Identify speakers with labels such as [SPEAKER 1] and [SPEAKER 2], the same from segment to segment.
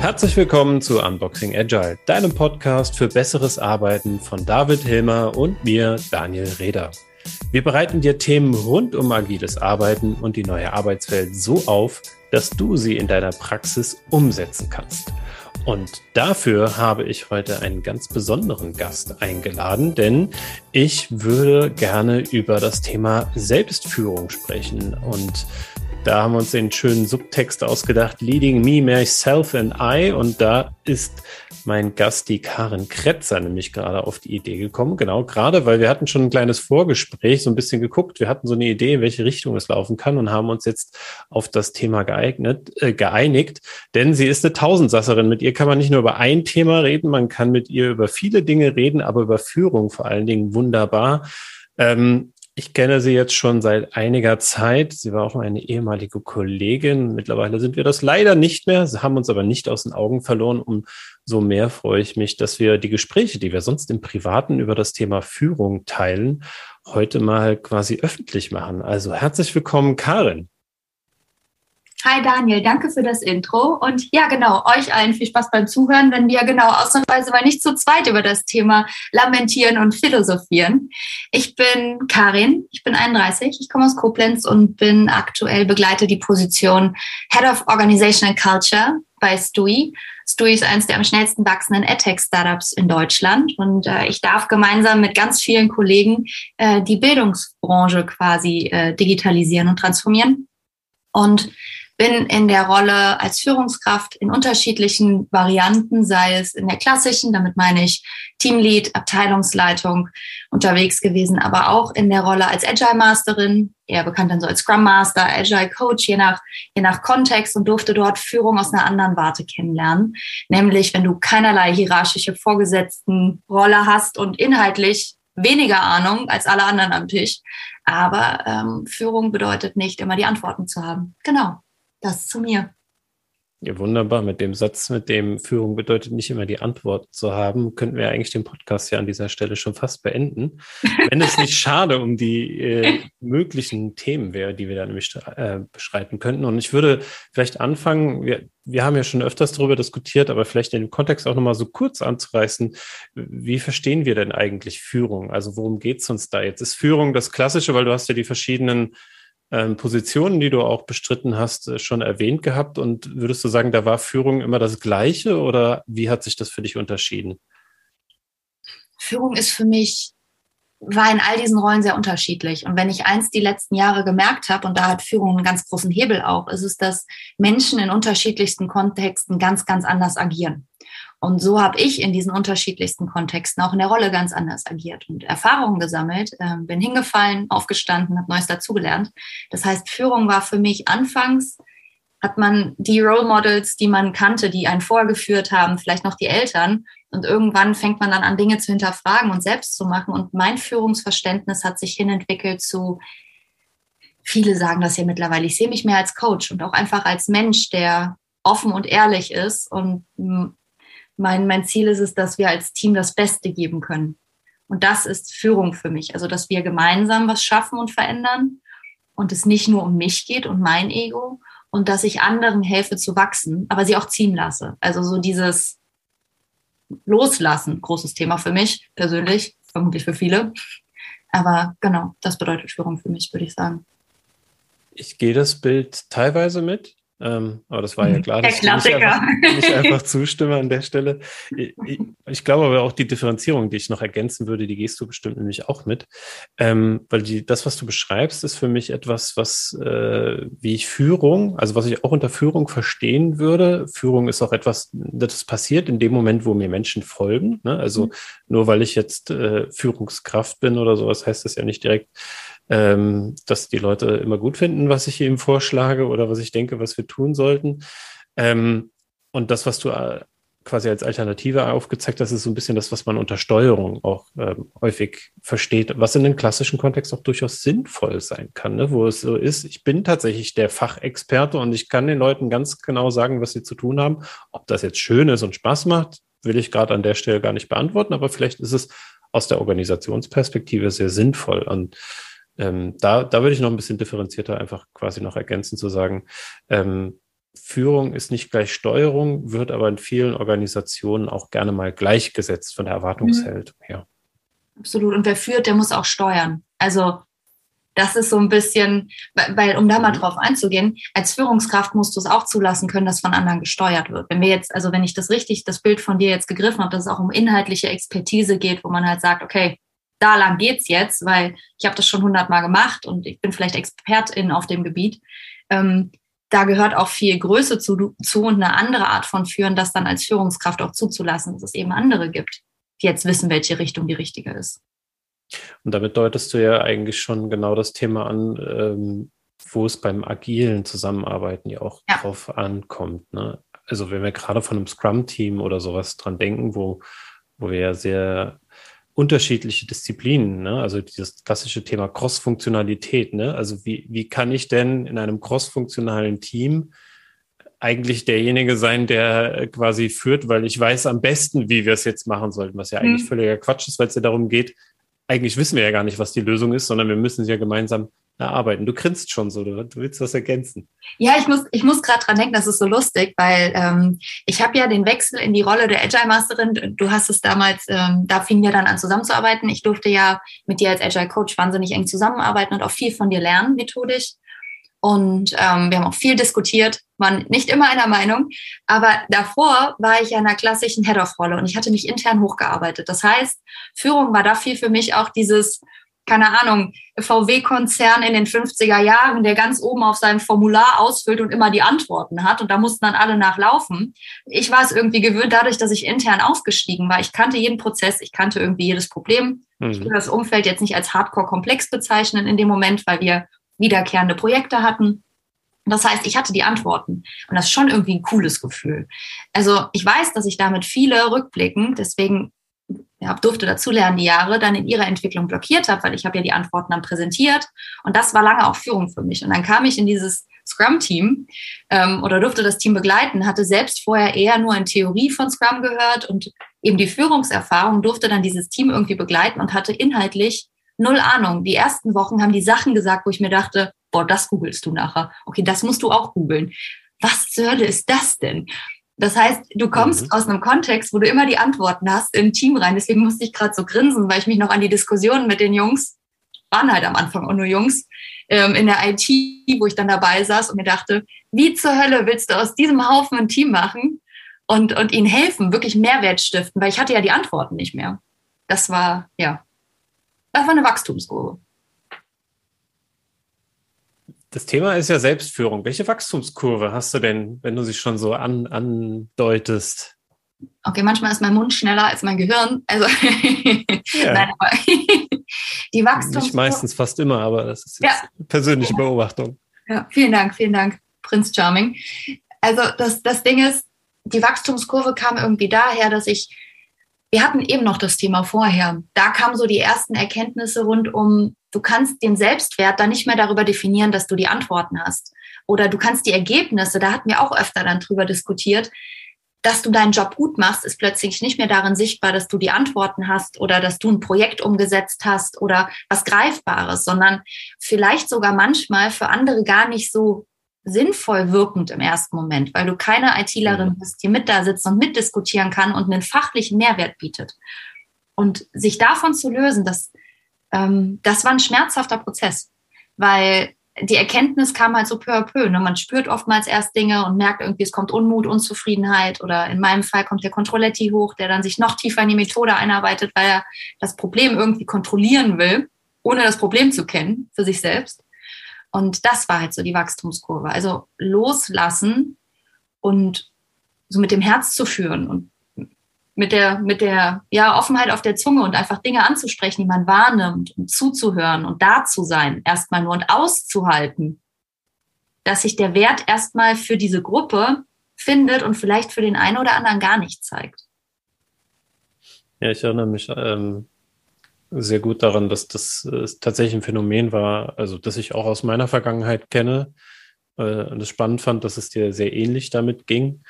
[SPEAKER 1] Herzlich willkommen zu Unboxing Agile, deinem Podcast für besseres Arbeiten von David Hilmer und mir, Daniel Reder. Wir bereiten dir Themen rund um agiles Arbeiten und die neue Arbeitswelt so auf, dass du sie in deiner Praxis umsetzen kannst. Und dafür habe ich heute einen ganz besonderen Gast eingeladen, denn ich würde gerne über das Thema Selbstführung sprechen. Und da haben wir uns den schönen Subtext ausgedacht, Leading Me, Myself and I. Und da ist mein Gast, die Karin Kretzer, nämlich gerade auf die Idee gekommen. Genau, gerade weil wir hatten schon ein kleines Vorgespräch, so ein bisschen geguckt. Wir hatten so eine Idee, in welche Richtung es laufen kann und haben uns jetzt auf das Thema geeignet, äh, geeinigt. Denn sie ist eine Tausendsasserin. Mit ihr kann man nicht nur über ein Thema reden, man kann mit ihr über viele Dinge reden, aber über Führung vor allen Dingen wunderbar. Ähm, ich kenne sie jetzt schon seit einiger Zeit. Sie war auch meine ehemalige Kollegin. Mittlerweile sind wir das leider nicht mehr. Sie haben uns aber nicht aus den Augen verloren. Umso mehr freue ich mich, dass wir die Gespräche, die wir sonst im Privaten über das Thema Führung teilen, heute mal quasi öffentlich machen. Also herzlich willkommen, Karin.
[SPEAKER 2] Hi Daniel, danke für das Intro. Und ja, genau, euch allen viel Spaß beim Zuhören, wenn wir genau ausnahmsweise mal nicht zu zweit über das Thema lamentieren und philosophieren. Ich bin Karin, ich bin 31, ich komme aus Koblenz und bin aktuell begleite die Position Head of Organization and Culture bei STUI. STUI ist eines der am schnellsten wachsenden EdTech-Startups in Deutschland und äh, ich darf gemeinsam mit ganz vielen Kollegen äh, die Bildungsbranche quasi äh, digitalisieren und transformieren. Und bin in der Rolle als Führungskraft in unterschiedlichen Varianten, sei es in der klassischen, damit meine ich Teamlead, Abteilungsleitung unterwegs gewesen, aber auch in der Rolle als Agile Masterin, eher bekannt dann so als Scrum Master, Agile Coach, je nach, je nach Kontext und durfte dort Führung aus einer anderen Warte kennenlernen. Nämlich, wenn du keinerlei hierarchische Vorgesetzten Rolle hast und inhaltlich weniger Ahnung als alle anderen am Tisch. Aber ähm, Führung bedeutet nicht immer die Antworten zu haben. Genau. Das zu mir.
[SPEAKER 1] Ja, wunderbar. Mit dem Satz, mit dem Führung bedeutet nicht immer die Antwort zu haben, könnten wir eigentlich den Podcast ja an dieser Stelle schon fast beenden. Wenn es nicht schade um die äh, möglichen Themen wäre, die wir da nämlich äh, beschreiten könnten. Und ich würde vielleicht anfangen, wir, wir haben ja schon öfters darüber diskutiert, aber vielleicht in dem Kontext auch nochmal so kurz anzureißen, wie verstehen wir denn eigentlich Führung? Also worum geht es uns da jetzt? Ist Führung das Klassische, weil du hast ja die verschiedenen ähm, Positionen, die du auch bestritten hast, äh, schon erwähnt gehabt. Und würdest du sagen, da war Führung immer das Gleiche oder wie hat sich das für dich unterschieden?
[SPEAKER 2] Führung ist für mich, war in all diesen Rollen sehr unterschiedlich. Und wenn ich eins die letzten Jahre gemerkt habe, und da hat Führung einen ganz großen Hebel auch, ist es, dass Menschen in unterschiedlichsten Kontexten ganz, ganz anders agieren. Und so habe ich in diesen unterschiedlichsten Kontexten auch in der Rolle ganz anders agiert und Erfahrungen gesammelt, äh, bin hingefallen, aufgestanden, habe Neues dazugelernt. Das heißt, Führung war für mich anfangs, hat man die Role Models, die man kannte, die einen vorgeführt haben, vielleicht noch die Eltern. Und irgendwann fängt man dann an, Dinge zu hinterfragen und selbst zu machen. Und mein Führungsverständnis hat sich hinentwickelt zu, viele sagen das hier mittlerweile, ich sehe mich mehr als Coach und auch einfach als Mensch, der offen und ehrlich ist und mein, mein Ziel ist es, dass wir als Team das Beste geben können. Und das ist Führung für mich. Also, dass wir gemeinsam was schaffen und verändern und es nicht nur um mich geht und mein Ego und dass ich anderen helfe zu wachsen, aber sie auch ziehen lasse. Also so dieses Loslassen, großes Thema für mich persönlich, vermutlich für viele. Aber genau, das bedeutet Führung für mich, würde ich sagen.
[SPEAKER 1] Ich gehe das Bild teilweise mit. Ähm, aber das war ja klar,
[SPEAKER 2] dass ich nicht einfach,
[SPEAKER 1] einfach zustimme an der Stelle. Ich, ich, glaube aber auch die Differenzierung, die ich noch ergänzen würde, die gehst du bestimmt nämlich auch mit. Ähm, weil die, das, was du beschreibst, ist für mich etwas, was, äh, wie ich Führung, also was ich auch unter Führung verstehen würde. Führung ist auch etwas, das passiert in dem Moment, wo mir Menschen folgen. Ne? Also mhm. nur weil ich jetzt äh, Führungskraft bin oder sowas, heißt das ja nicht direkt, ähm, dass die Leute immer gut finden, was ich ihm vorschlage oder was ich denke, was wir tun sollten. Ähm, und das, was du äh, quasi als Alternative aufgezeigt hast, ist so ein bisschen das, was man unter Steuerung auch ähm, häufig versteht, was in einem klassischen Kontext auch durchaus sinnvoll sein kann, ne? wo es so ist, ich bin tatsächlich der Fachexperte und ich kann den Leuten ganz genau sagen, was sie zu tun haben. Ob das jetzt schön ist und Spaß macht, will ich gerade an der Stelle gar nicht beantworten, aber vielleicht ist es aus der Organisationsperspektive sehr sinnvoll. Und Ähm, da, da würde ich noch ein bisschen differenzierter einfach quasi noch ergänzen zu sagen, ähm, Führung ist nicht gleich Steuerung, wird aber in vielen Organisationen auch gerne mal gleichgesetzt von der Erwartungshaltung mhm. her.
[SPEAKER 2] Absolut. Und wer führt, der muss auch steuern. Also das ist so ein bisschen, weil, um da mal mhm. drauf einzugehen, als Führungskraft musst du es auch zulassen können, dass von anderen gesteuert wird. Wenn wir jetzt, also wenn ich das richtig, das Bild von dir jetzt gegriffen habe, dass es auch um inhaltliche Expertise geht, wo man halt sagt, okay, da lang geht's jetzt, weil ich habe das schon hundertmal gemacht und ich bin vielleicht Expertin auf dem Gebiet. Ähm, da gehört auch viel Größe zu, zu und eine andere Art von Führen, das dann als Führungskraft auch zuzulassen, dass es eben andere gibt, die jetzt wissen, welche Richtung die richtige ist.
[SPEAKER 1] Und damit deutest du ja eigentlich schon genau das Thema an, ähm, wo es beim agilen Zusammenarbeiten ja auch ja. drauf ankommt. Ne? Also wenn wir gerade von einem Scrum-Team oder sowas dran denken, wo, wo wir ja sehr unterschiedliche Disziplinen, ne? also dieses klassische Thema Cross-Funktionalität. Ne? Also wie, wie kann ich denn in einem cross-funktionalen Team eigentlich derjenige sein, der quasi führt, weil ich weiß am besten, wie wir es jetzt machen sollten, was ja eigentlich mhm. völliger Quatsch ist, weil es ja darum geht, eigentlich wissen wir ja gar nicht, was die Lösung ist, sondern wir müssen sie ja gemeinsam erarbeiten. Du grinst schon so, du, willst was ergänzen.
[SPEAKER 2] Ja, ich muss, ich muss gerade dran denken, das ist so lustig, weil ähm, ich habe ja den Wechsel in die Rolle der Agile Masterin. Du hast es damals, ähm, da fingen wir dann an zusammenzuarbeiten. Ich durfte ja mit dir als Agile Coach wahnsinnig eng zusammenarbeiten und auch viel von dir lernen, methodisch. Und ähm, wir haben auch viel diskutiert, waren nicht immer einer Meinung. Aber davor war ich ja in einer klassischen Head-Off-Rolle und ich hatte mich intern hochgearbeitet. Das heißt, Führung war da viel für mich auch dieses, keine Ahnung, VW-Konzern in den 50er Jahren, der ganz oben auf seinem Formular ausfüllt und immer die Antworten hat. Und da mussten dann alle nachlaufen. Ich war es irgendwie gewöhnt, dadurch, dass ich intern aufgestiegen war. Ich kannte jeden Prozess, ich kannte irgendwie jedes Problem. Mhm. Ich will das Umfeld jetzt nicht als hardcore-komplex bezeichnen in dem Moment, weil wir wiederkehrende Projekte hatten. Das heißt, ich hatte die Antworten und das ist schon irgendwie ein cooles Gefühl. Also ich weiß, dass ich damit viele rückblicken, deswegen ja, durfte dazulernen die Jahre, dann in ihrer Entwicklung blockiert habe, weil ich habe ja die Antworten dann präsentiert und das war lange auch Führung für mich. Und dann kam ich in dieses Scrum-Team ähm, oder durfte das Team begleiten, hatte selbst vorher eher nur in Theorie von Scrum gehört und eben die Führungserfahrung, durfte dann dieses Team irgendwie begleiten und hatte inhaltlich null Ahnung. Die ersten Wochen haben die Sachen gesagt, wo ich mir dachte, boah, das googelst du nachher. Okay, das musst du auch googeln. Was zur Hölle ist das denn? Das heißt, du kommst mhm. aus einem Kontext, wo du immer die Antworten hast in ein Team rein. Deswegen musste ich gerade so grinsen, weil ich mich noch an die Diskussionen mit den Jungs, waren halt am Anfang auch nur Jungs, ähm, in der IT, wo ich dann dabei saß und mir dachte, wie zur Hölle willst du aus diesem Haufen ein Team machen und, und ihnen helfen, wirklich Mehrwert stiften? Weil ich hatte ja die Antworten nicht mehr. Das war, ja, das war eine Wachstumskurve.
[SPEAKER 1] Das Thema ist ja Selbstführung. Welche Wachstumskurve hast du denn, wenn du sie schon so an, andeutest?
[SPEAKER 2] Okay, manchmal ist mein Mund schneller als mein Gehirn. Also ja. Nein, aber
[SPEAKER 1] die Wachstumskurve. Nicht meistens, fast immer, aber das ist jetzt ja. persönliche Beobachtung.
[SPEAKER 2] Ja, vielen Dank, vielen Dank, Prinz Charming. Also das, das Ding ist, die Wachstumskurve kam irgendwie daher, dass ich wir hatten eben noch das Thema vorher. Da kamen so die ersten Erkenntnisse rund um, du kannst den Selbstwert dann nicht mehr darüber definieren, dass du die Antworten hast. Oder du kannst die Ergebnisse, da hatten wir auch öfter dann drüber diskutiert, dass du deinen Job gut machst, ist plötzlich nicht mehr darin sichtbar, dass du die Antworten hast oder dass du ein Projekt umgesetzt hast oder was Greifbares, sondern vielleicht sogar manchmal für andere gar nicht so sinnvoll wirkend im ersten Moment, weil du keine ITlerin mhm. bist, die mit da sitzt und mitdiskutieren kann und einen fachlichen Mehrwert bietet. Und sich davon zu lösen, das, ähm, das war ein schmerzhafter Prozess, weil die Erkenntnis kam halt so peu à peu. Ne? Man spürt oftmals erst Dinge und merkt irgendwie, es kommt Unmut, Unzufriedenheit oder in meinem Fall kommt der Controlletti hoch, der dann sich noch tiefer in die Methode einarbeitet, weil er das Problem irgendwie kontrollieren will, ohne das Problem zu kennen für sich selbst. Und das war halt so die Wachstumskurve. Also loslassen und so mit dem Herz zu führen und mit der, mit der ja, Offenheit auf der Zunge und einfach Dinge anzusprechen, die man wahrnimmt und zuzuhören und da zu sein, erstmal nur und auszuhalten, dass sich der Wert erstmal für diese Gruppe findet und vielleicht für den einen oder anderen gar nicht zeigt.
[SPEAKER 1] Ja, ich erinnere mich ähm, sehr gut daran, dass das äh, tatsächlich ein Phänomen war, also das ich auch aus meiner Vergangenheit kenne äh, und es spannend fand, dass es dir sehr ähnlich damit ging.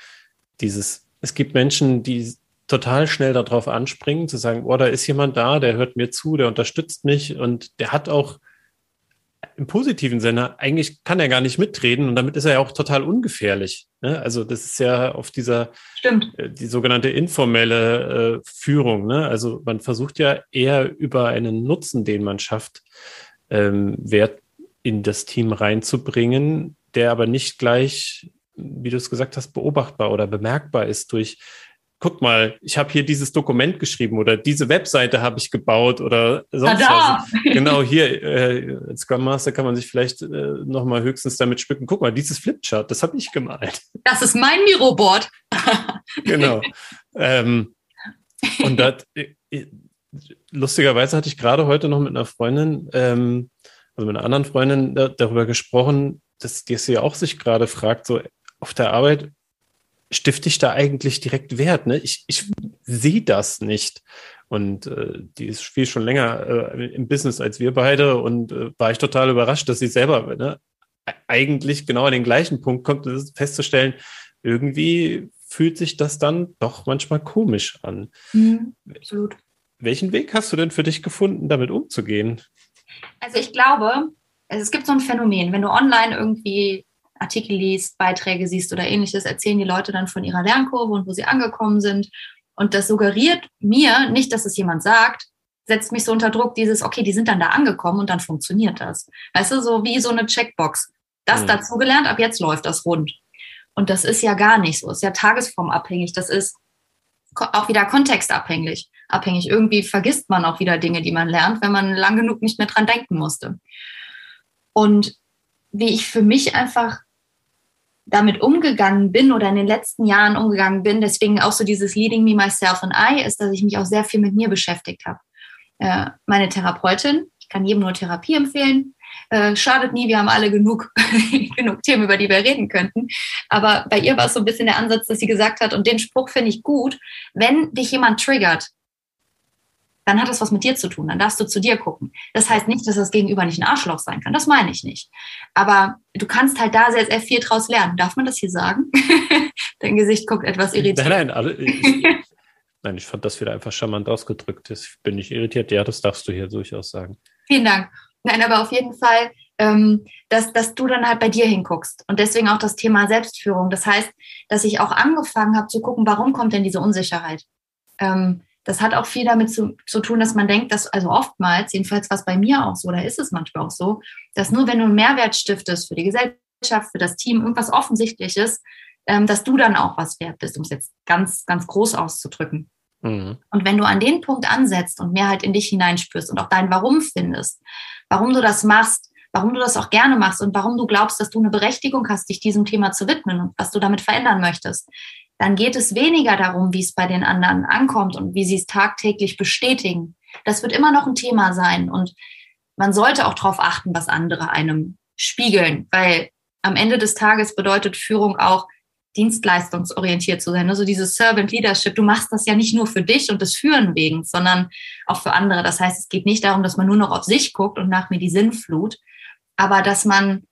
[SPEAKER 1] Dieses, es gibt Menschen, die total schnell darauf anspringen, zu sagen, oh, da ist jemand da, der hört mir zu, der unterstützt mich und der hat auch im positiven Sinne, eigentlich kann er gar nicht mitreden und damit ist er ja auch total ungefährlich. Ne? Also das ist ja auf dieser. Äh, die sogenannte informelle äh, Führung. Ne? Also man versucht ja eher über einen Nutzen, den man schafft, ähm, Wert in das Team reinzubringen, der aber nicht gleich, wie du es gesagt hast, beobachtbar oder bemerkbar ist durch guck mal, ich habe hier dieses Dokument geschrieben oder diese Webseite habe ich gebaut oder sonst
[SPEAKER 2] Tada!
[SPEAKER 1] was. Genau hier, äh, als Scrum Master kann man sich vielleicht äh, nochmal höchstens damit spücken. Guck mal, dieses Flipchart, das habe ich gemalt.
[SPEAKER 2] Das ist mein Miroboard.
[SPEAKER 1] genau. ähm, und das, äh, lustigerweise hatte ich gerade heute noch mit einer Freundin, ähm, also mit einer anderen Freundin da, darüber gesprochen, dass die sie auch sich gerade fragt, so auf der Arbeit, stifte ich da eigentlich direkt Wert? Ne? Ich, ich sehe das nicht. Und äh, die ist viel schon länger äh, im Business als wir beide und äh, war ich total überrascht, dass sie selber ne, eigentlich genau an den gleichen Punkt kommt, festzustellen, irgendwie fühlt sich das dann doch manchmal komisch an.
[SPEAKER 2] Mhm, absolut.
[SPEAKER 1] Welchen Weg hast du denn für dich gefunden, damit umzugehen?
[SPEAKER 2] Also ich glaube, es gibt so ein Phänomen, wenn du online irgendwie Artikel liest, Beiträge siehst oder ähnliches, erzählen die Leute dann von ihrer Lernkurve und wo sie angekommen sind. Und das suggeriert mir, nicht, dass es jemand sagt, setzt mich so unter Druck, dieses, okay, die sind dann da angekommen und dann funktioniert das. Weißt du, so wie so eine Checkbox. Das mhm. dazugelernt, ab jetzt läuft das rund. Und das ist ja gar nicht so. ist ja tagesformabhängig. Das ist auch wieder kontextabhängig. Abhängig. Irgendwie vergisst man auch wieder Dinge, die man lernt, wenn man lang genug nicht mehr dran denken musste. Und wie ich für mich einfach damit umgegangen bin oder in den letzten Jahren umgegangen bin, deswegen auch so dieses Leading Me, Myself and I, ist, dass ich mich auch sehr viel mit mir beschäftigt habe. Äh, meine Therapeutin, ich kann jedem nur Therapie empfehlen, äh, schadet nie, wir haben alle genug, genug Themen, über die wir reden könnten. Aber bei ihr war es so ein bisschen der Ansatz, dass sie gesagt hat, und den Spruch finde ich gut, wenn dich jemand triggert, dann hat das was mit dir zu tun. Dann darfst du zu dir gucken. Das heißt nicht, dass das Gegenüber nicht ein Arschloch sein kann. Das meine ich nicht. Aber du kannst halt da sehr, sehr viel draus lernen. Darf man das hier sagen? Dein Gesicht guckt etwas irritiert.
[SPEAKER 1] Nein, nein, alle, ich, nein, ich fand das wieder einfach charmant ausgedrückt. Ich bin nicht irritiert. Ja, das darfst du hier durchaus sagen.
[SPEAKER 2] Vielen Dank. Nein, aber auf jeden Fall, ähm, dass, dass du dann halt bei dir hinguckst. Und deswegen auch das Thema Selbstführung. Das heißt, dass ich auch angefangen habe zu gucken, warum kommt denn diese Unsicherheit? Ähm, das hat auch viel damit zu, zu tun, dass man denkt, dass, also oftmals, jedenfalls was bei mir auch so, oder ist es manchmal auch so, dass nur wenn du einen Mehrwert stiftest für die Gesellschaft, für das Team, irgendwas Offensichtliches, ähm, dass du dann auch was wert bist, um es jetzt ganz, ganz groß auszudrücken. Mhm. Und wenn du an den Punkt ansetzt und mehr halt in dich hineinspürst und auch dein Warum findest, warum du das machst, warum du das auch gerne machst und warum du glaubst, dass du eine Berechtigung hast, dich diesem Thema zu widmen und was du damit verändern möchtest, dann geht es weniger darum, wie es bei den anderen ankommt und wie sie es tagtäglich bestätigen. Das wird immer noch ein Thema sein und man sollte auch darauf achten, was andere einem spiegeln, weil am Ende des Tages bedeutet Führung auch, dienstleistungsorientiert zu sein. Also dieses Servant Leadership, du machst das ja nicht nur für dich und des Führen wegen, sondern auch für andere. Das heißt, es geht nicht darum, dass man nur noch auf sich guckt und nach mir die Sinnflut, aber dass man,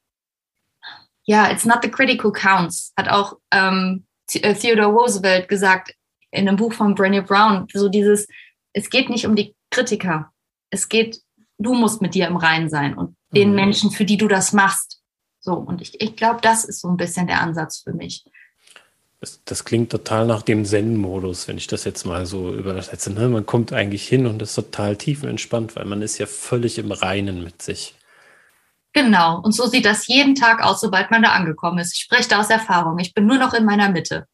[SPEAKER 2] ja, it's not the critical counts, hat auch ähm, äh, Theodore Roosevelt gesagt in einem Buch von Brené Brown, so dieses, es geht nicht um die Kritiker. Es geht, du musst mit dir im Reinen sein und den mhm. Menschen, für die du das machst. So, und ich, ich glaube, das ist so ein bisschen der Ansatz für mich.
[SPEAKER 1] Das, das klingt total nach dem Zen-Modus, wenn ich das jetzt mal so übersetze. Ne? Man kommt eigentlich hin und ist total tiefenentspannt, weil man ist ja völlig im Reinen mit sich.
[SPEAKER 2] Genau. Und so sieht das jeden Tag aus, sobald man da angekommen ist. Ich spreche da aus Erfahrung. Ich bin nur noch in meiner Mitte.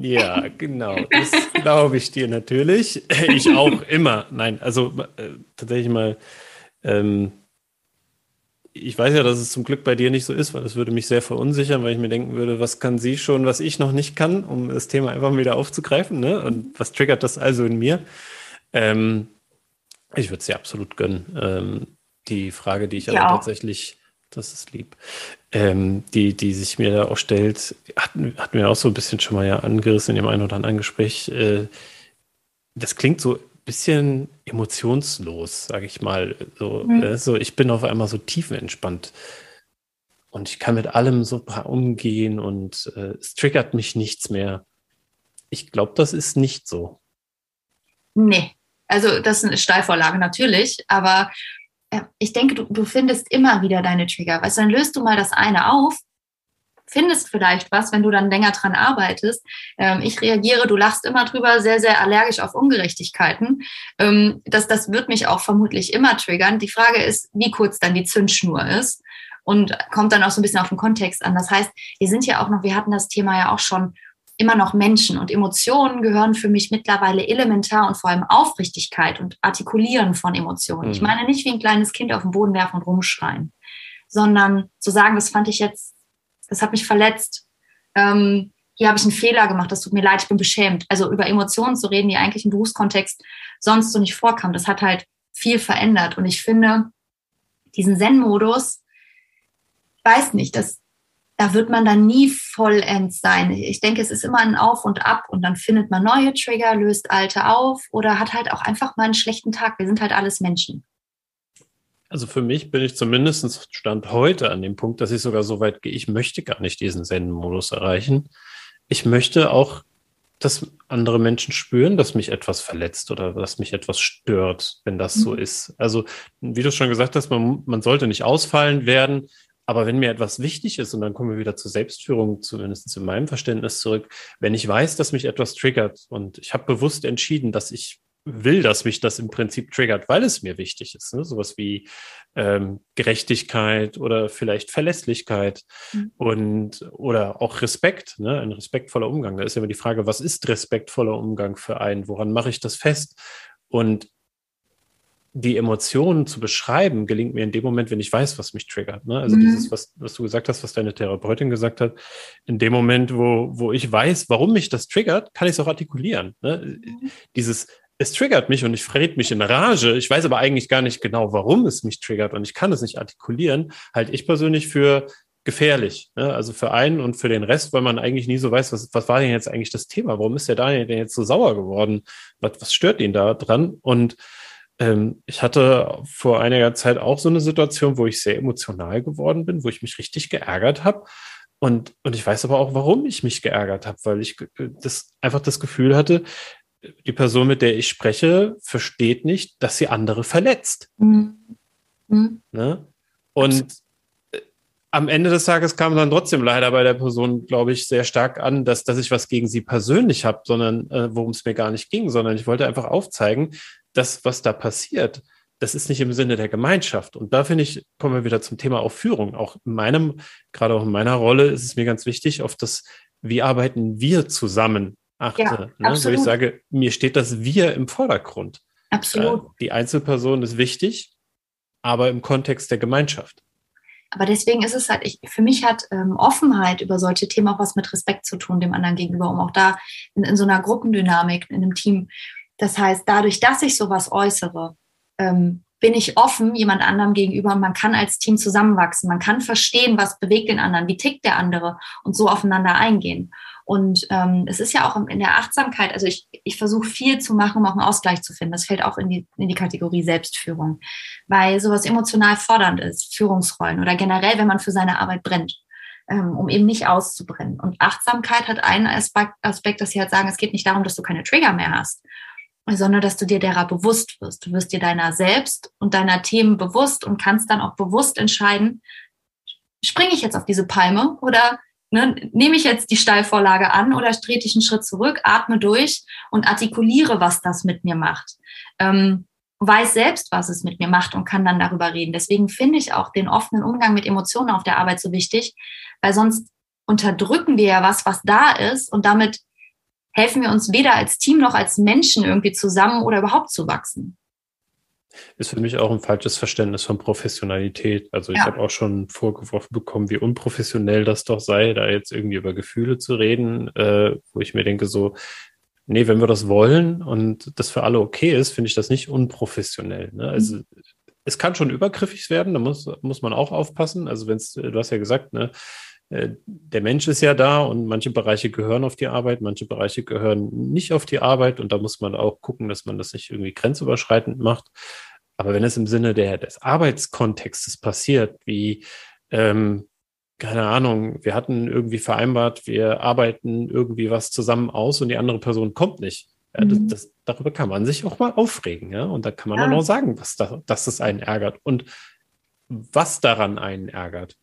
[SPEAKER 1] ja, genau. Das glaube ich dir natürlich. Ich auch immer. Nein, also äh, tatsächlich mal. Ähm, ich weiß ja, dass es zum Glück bei dir nicht so ist, weil es würde mich sehr verunsichern, weil ich mir denken würde, was kann sie schon, was ich noch nicht kann, um das Thema einfach wieder aufzugreifen. Ne? Und was triggert das also in mir? Ähm, ich würde es dir absolut gönnen. Ähm, die Frage, die ich ja. aber tatsächlich, das ist lieb, ähm, die, die sich mir da auch stellt, hatten, hatten wir auch so ein bisschen schon mal ja angerissen in dem einen oder anderen Gespräch. Äh, das klingt so ein bisschen emotionslos, sage ich mal. So, mhm. äh, so, ich bin auf einmal so tiefenentspannt. Und ich kann mit allem so umgehen und äh, es triggert mich nichts mehr. Ich glaube, das ist nicht so.
[SPEAKER 2] Nee, also das ist eine Steilvorlage natürlich, aber ich denke, du, du findest immer wieder deine Trigger. Weißt du, dann löst du mal das eine auf, findest vielleicht was, wenn du dann länger dran arbeitest. Ähm, ich reagiere, du lachst immer drüber, sehr, sehr allergisch auf Ungerechtigkeiten. Ähm, das, das wird mich auch vermutlich immer triggern. Die Frage ist, wie kurz dann die Zündschnur ist und kommt dann auch so ein bisschen auf den Kontext an. Das heißt, wir sind ja auch noch, wir hatten das Thema ja auch schon immer noch Menschen und Emotionen gehören für mich mittlerweile elementar und vor allem Aufrichtigkeit und Artikulieren von Emotionen. Mhm. Ich meine nicht wie ein kleines Kind auf den Boden werfen und rumschreien, sondern zu sagen, das fand ich jetzt, das hat mich verletzt. Ähm, hier habe ich einen Fehler gemacht, das tut mir leid, ich bin beschämt. Also über Emotionen zu reden, die eigentlich im Berufskontext sonst so nicht vorkamen, das hat halt viel verändert. Und ich finde, diesen Zen-Modus, weiß nicht, das, da wird man dann nie vollends sein. Ich denke, es ist immer ein Auf und Ab und dann findet man neue Trigger, löst alte auf oder hat halt auch einfach mal einen schlechten Tag. Wir sind halt alles Menschen.
[SPEAKER 1] Also für mich bin ich zumindest Stand heute an dem Punkt, dass ich sogar so weit gehe, ich möchte gar nicht diesen Zen-Modus erreichen. Ich möchte auch, dass andere Menschen spüren, dass mich etwas verletzt oder dass mich etwas stört, wenn das mhm. so ist. Also, wie du schon gesagt hast, man, man sollte nicht ausfallend werden. Aber wenn mir etwas wichtig ist, und dann kommen wir wieder zur Selbstführung, zumindest in meinem Verständnis zurück, wenn ich weiß, dass mich etwas triggert und ich habe bewusst entschieden, dass ich will, dass mich das im Prinzip triggert, weil es mir wichtig ist. Ne? Sowas wie ähm, Gerechtigkeit oder vielleicht Verlässlichkeit mhm. und oder auch Respekt, ne? ein respektvoller Umgang. Da ist ja immer die Frage, was ist respektvoller Umgang für einen? Woran mache ich das fest? Und die Emotionen zu beschreiben, gelingt mir in dem Moment, wenn ich weiß, was mich triggert. Ne? Also mhm. dieses, was, was du gesagt hast, was deine Therapeutin gesagt hat, in dem Moment, wo, wo ich weiß, warum mich das triggert, kann ich es auch artikulieren. Ne? Mhm. Dieses, es triggert mich und ich verrät mich in Rage. Ich weiß aber eigentlich gar nicht genau, warum es mich triggert und ich kann es nicht artikulieren, halte ich persönlich für gefährlich. Ne? Also für einen und für den Rest, weil man eigentlich nie so weiß, was, was war denn jetzt eigentlich das Thema? Warum ist der Daniel denn jetzt so sauer geworden? Was, was stört ihn da dran? Und ähm, ich hatte vor einiger Zeit auch so eine Situation, wo ich sehr emotional geworden bin, wo ich mich richtig geärgert habe. Und, und ich weiß aber auch, warum ich mich geärgert habe, weil ich das einfach das Gefühl hatte, die Person, mit der ich spreche, versteht nicht, dass sie andere verletzt. Mhm. Mhm. Ne? Und äh, am Ende des Tages kam dann trotzdem leider bei der Person, glaube ich, sehr stark an, dass, dass ich was gegen sie persönlich habe, sondern äh, worum es mir gar nicht ging, sondern ich wollte einfach aufzeigen, das, was da passiert, das ist nicht im Sinne der Gemeinschaft. Und da finde ich, kommen wir wieder zum Thema Aufführung. Auch in meinem, gerade auch in meiner Rolle ist es mir ganz wichtig, auf das, wie arbeiten wir zusammen achte. Ja, ne? Wo ich sage, mir steht das Wir im Vordergrund.
[SPEAKER 2] Absolut. Äh,
[SPEAKER 1] die Einzelperson ist wichtig, aber im Kontext der Gemeinschaft.
[SPEAKER 2] Aber deswegen ist es halt, ich, für mich hat ähm, Offenheit über solche Themen auch was mit Respekt zu tun, dem anderen gegenüber, um auch da in, in so einer Gruppendynamik, in einem Team das heißt, dadurch, dass ich sowas äußere, ähm, bin ich offen jemand anderem gegenüber und man kann als Team zusammenwachsen. Man kann verstehen, was bewegt den anderen, wie tickt der andere und so aufeinander eingehen. Und ähm, es ist ja auch in der Achtsamkeit, also ich, ich versuche viel zu machen, um auch einen Ausgleich zu finden. Das fällt auch in die, in die Kategorie Selbstführung, weil sowas emotional fordernd ist, Führungsrollen oder generell, wenn man für seine Arbeit brennt, ähm, um eben nicht auszubrennen. Und Achtsamkeit hat einen Aspekt, Aspekt, dass sie halt sagen, es geht nicht darum, dass du keine Trigger mehr hast, sondern dass du dir derer bewusst wirst. Du wirst dir deiner selbst und deiner Themen bewusst und kannst dann auch bewusst entscheiden, springe ich jetzt auf diese Palme oder ne, nehme ich jetzt die Steilvorlage an oder trete ich einen Schritt zurück, atme durch und artikuliere, was das mit mir macht. Ähm, weiß selbst, was es mit mir macht und kann dann darüber reden. Deswegen finde ich auch den offenen Umgang mit Emotionen auf der Arbeit so wichtig, weil sonst unterdrücken wir ja was, was da ist und damit helfen wir uns weder als Team noch als Menschen irgendwie zusammen oder überhaupt zu wachsen.
[SPEAKER 1] Ist für mich auch ein falsches Verständnis von Professionalität. Also ich ja. habe auch schon vorgeworfen bekommen, wie unprofessionell das doch sei, da jetzt irgendwie über Gefühle zu reden, äh, wo ich mir denke so, nee, wenn wir das wollen und das für alle okay ist, finde ich das nicht unprofessionell. Ne? Also mhm. es kann schon übergriffig werden, da muss, muss man auch aufpassen. Also wenn es, du hast ja gesagt, ne, der Mensch ist ja da und manche Bereiche gehören auf die Arbeit, manche Bereiche gehören nicht auf die Arbeit und da muss man auch gucken, dass man das nicht irgendwie grenzüberschreitend macht. Aber wenn es im Sinne der, des Arbeitskontextes passiert, wie, ähm, keine Ahnung, wir hatten irgendwie vereinbart, wir arbeiten irgendwie was zusammen aus und die andere Person kommt nicht, Ja, das, mhm. das, darüber kann man sich auch mal aufregen, ja. Und da kann man ja. auch sagen, was da, dass es einen ärgert und was daran einen ärgert.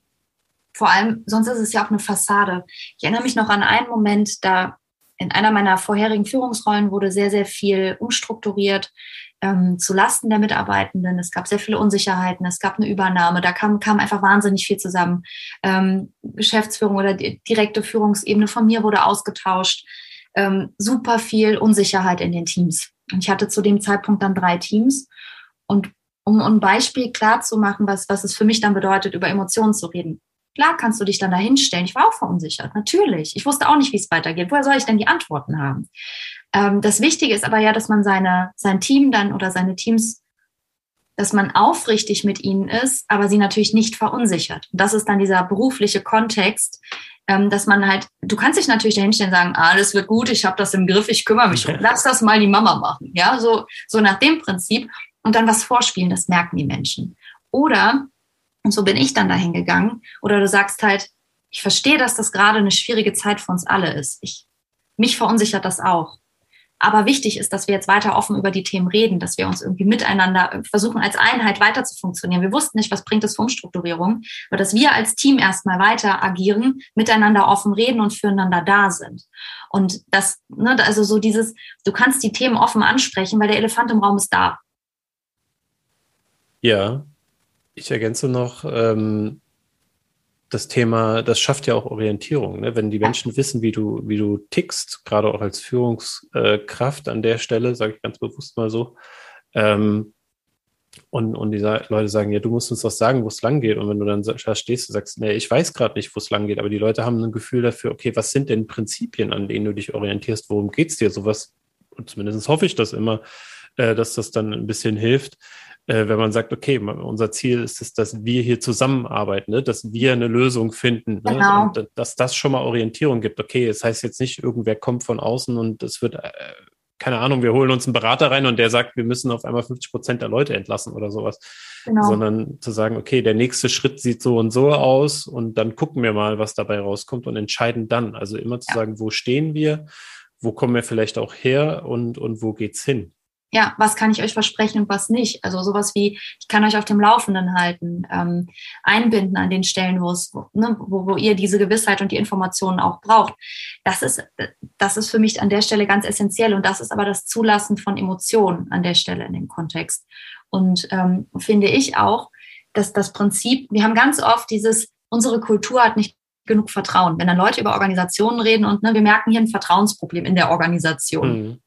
[SPEAKER 2] Vor allem, sonst ist es ja auch eine Fassade. Ich erinnere mich noch an einen Moment, da in einer meiner vorherigen Führungsrollen wurde sehr, sehr viel umstrukturiert ähm, zu Lasten der Mitarbeitenden. Es gab sehr viele Unsicherheiten, es gab eine Übernahme, da kam, kam einfach wahnsinnig viel zusammen. Ähm, Geschäftsführung oder direkte Führungsebene von mir wurde ausgetauscht. Ähm, super viel Unsicherheit in den Teams. Und ich hatte zu dem Zeitpunkt dann drei Teams. Und um, um ein Beispiel klar zu machen, was, was es für mich dann bedeutet, über Emotionen zu reden. Klar kannst du dich dann dahinstellen. Ich war auch verunsichert, natürlich. Ich wusste auch nicht, wie es weitergeht. Woher soll ich denn die Antworten haben? Ähm, das Wichtige ist aber ja, dass man seine, sein Team dann oder seine Teams, dass man aufrichtig mit ihnen ist, aber sie natürlich nicht verunsichert. Und das ist dann dieser berufliche Kontext, ähm, dass man halt, du kannst dich natürlich dahinstellen und sagen, alles wird gut, ich habe das im Griff, ich kümmere mich drum. Lass das mal die Mama machen. Ja, so, so nach dem Prinzip. Und dann was vorspielen, das merken die Menschen. Oder und so bin ich dann dahin gegangen. Oder du sagst halt, ich verstehe, dass das gerade eine schwierige Zeit für uns alle ist. Ich, mich verunsichert das auch. Aber wichtig ist, dass wir jetzt weiter offen über die Themen reden, dass wir uns irgendwie miteinander versuchen, als Einheit weiter zu funktionieren. Wir wussten nicht, was bringt es für Umstrukturierung, aber dass wir als Team erstmal weiter agieren, miteinander offen reden und füreinander da sind. Und das, ne, also so dieses, du kannst die Themen offen ansprechen, weil der Elefant im Raum ist da.
[SPEAKER 1] Ja, ich ergänze noch, ähm, das Thema, das schafft ja auch Orientierung. Ne? Wenn die Menschen wissen, wie du, wie du tickst, gerade auch als Führungskraft an der Stelle, sage ich ganz bewusst mal so, ähm, und, und die Leute sagen, ja, du musst uns was sagen, wo es lang geht. Und wenn du dann da stehst und sagst, nee, ich weiß gerade nicht, wo es lang geht, aber die Leute haben ein Gefühl dafür, okay, was sind denn Prinzipien, an denen du dich orientierst, worum geht's dir? Sowas, und zumindest hoffe ich das immer, äh, dass das dann ein bisschen hilft, äh, wenn man sagt, okay, unser Ziel ist es, dass wir hier zusammenarbeiten, ne? dass wir eine Lösung finden, ne? genau. und dass das schon mal Orientierung gibt. Okay, es das heißt jetzt nicht, irgendwer kommt von außen und es wird, äh, keine Ahnung, wir holen uns einen Berater rein und der sagt, wir müssen auf einmal 50 Prozent der Leute entlassen oder sowas. Genau. Sondern zu sagen, okay, der nächste Schritt sieht so und so aus und dann gucken wir mal, was dabei rauskommt und entscheiden dann. Also immer zu ja. sagen, wo stehen wir, wo kommen wir vielleicht auch her und, und wo geht's hin?
[SPEAKER 2] Ja, was kann ich euch versprechen und was nicht. Also sowas wie, ich kann euch auf dem Laufenden halten, ähm, einbinden an den Stellen, wo es, ne, wo, wo ihr diese Gewissheit und die Informationen auch braucht. Das ist, das ist für mich an der Stelle ganz essentiell und das ist aber das Zulassen von Emotionen an der Stelle in dem Kontext. Und ähm, finde ich auch, dass das Prinzip, wir haben ganz oft dieses, unsere Kultur hat nicht genug Vertrauen. Wenn dann Leute über Organisationen reden und ne, wir merken hier ein Vertrauensproblem in der Organisation. Mhm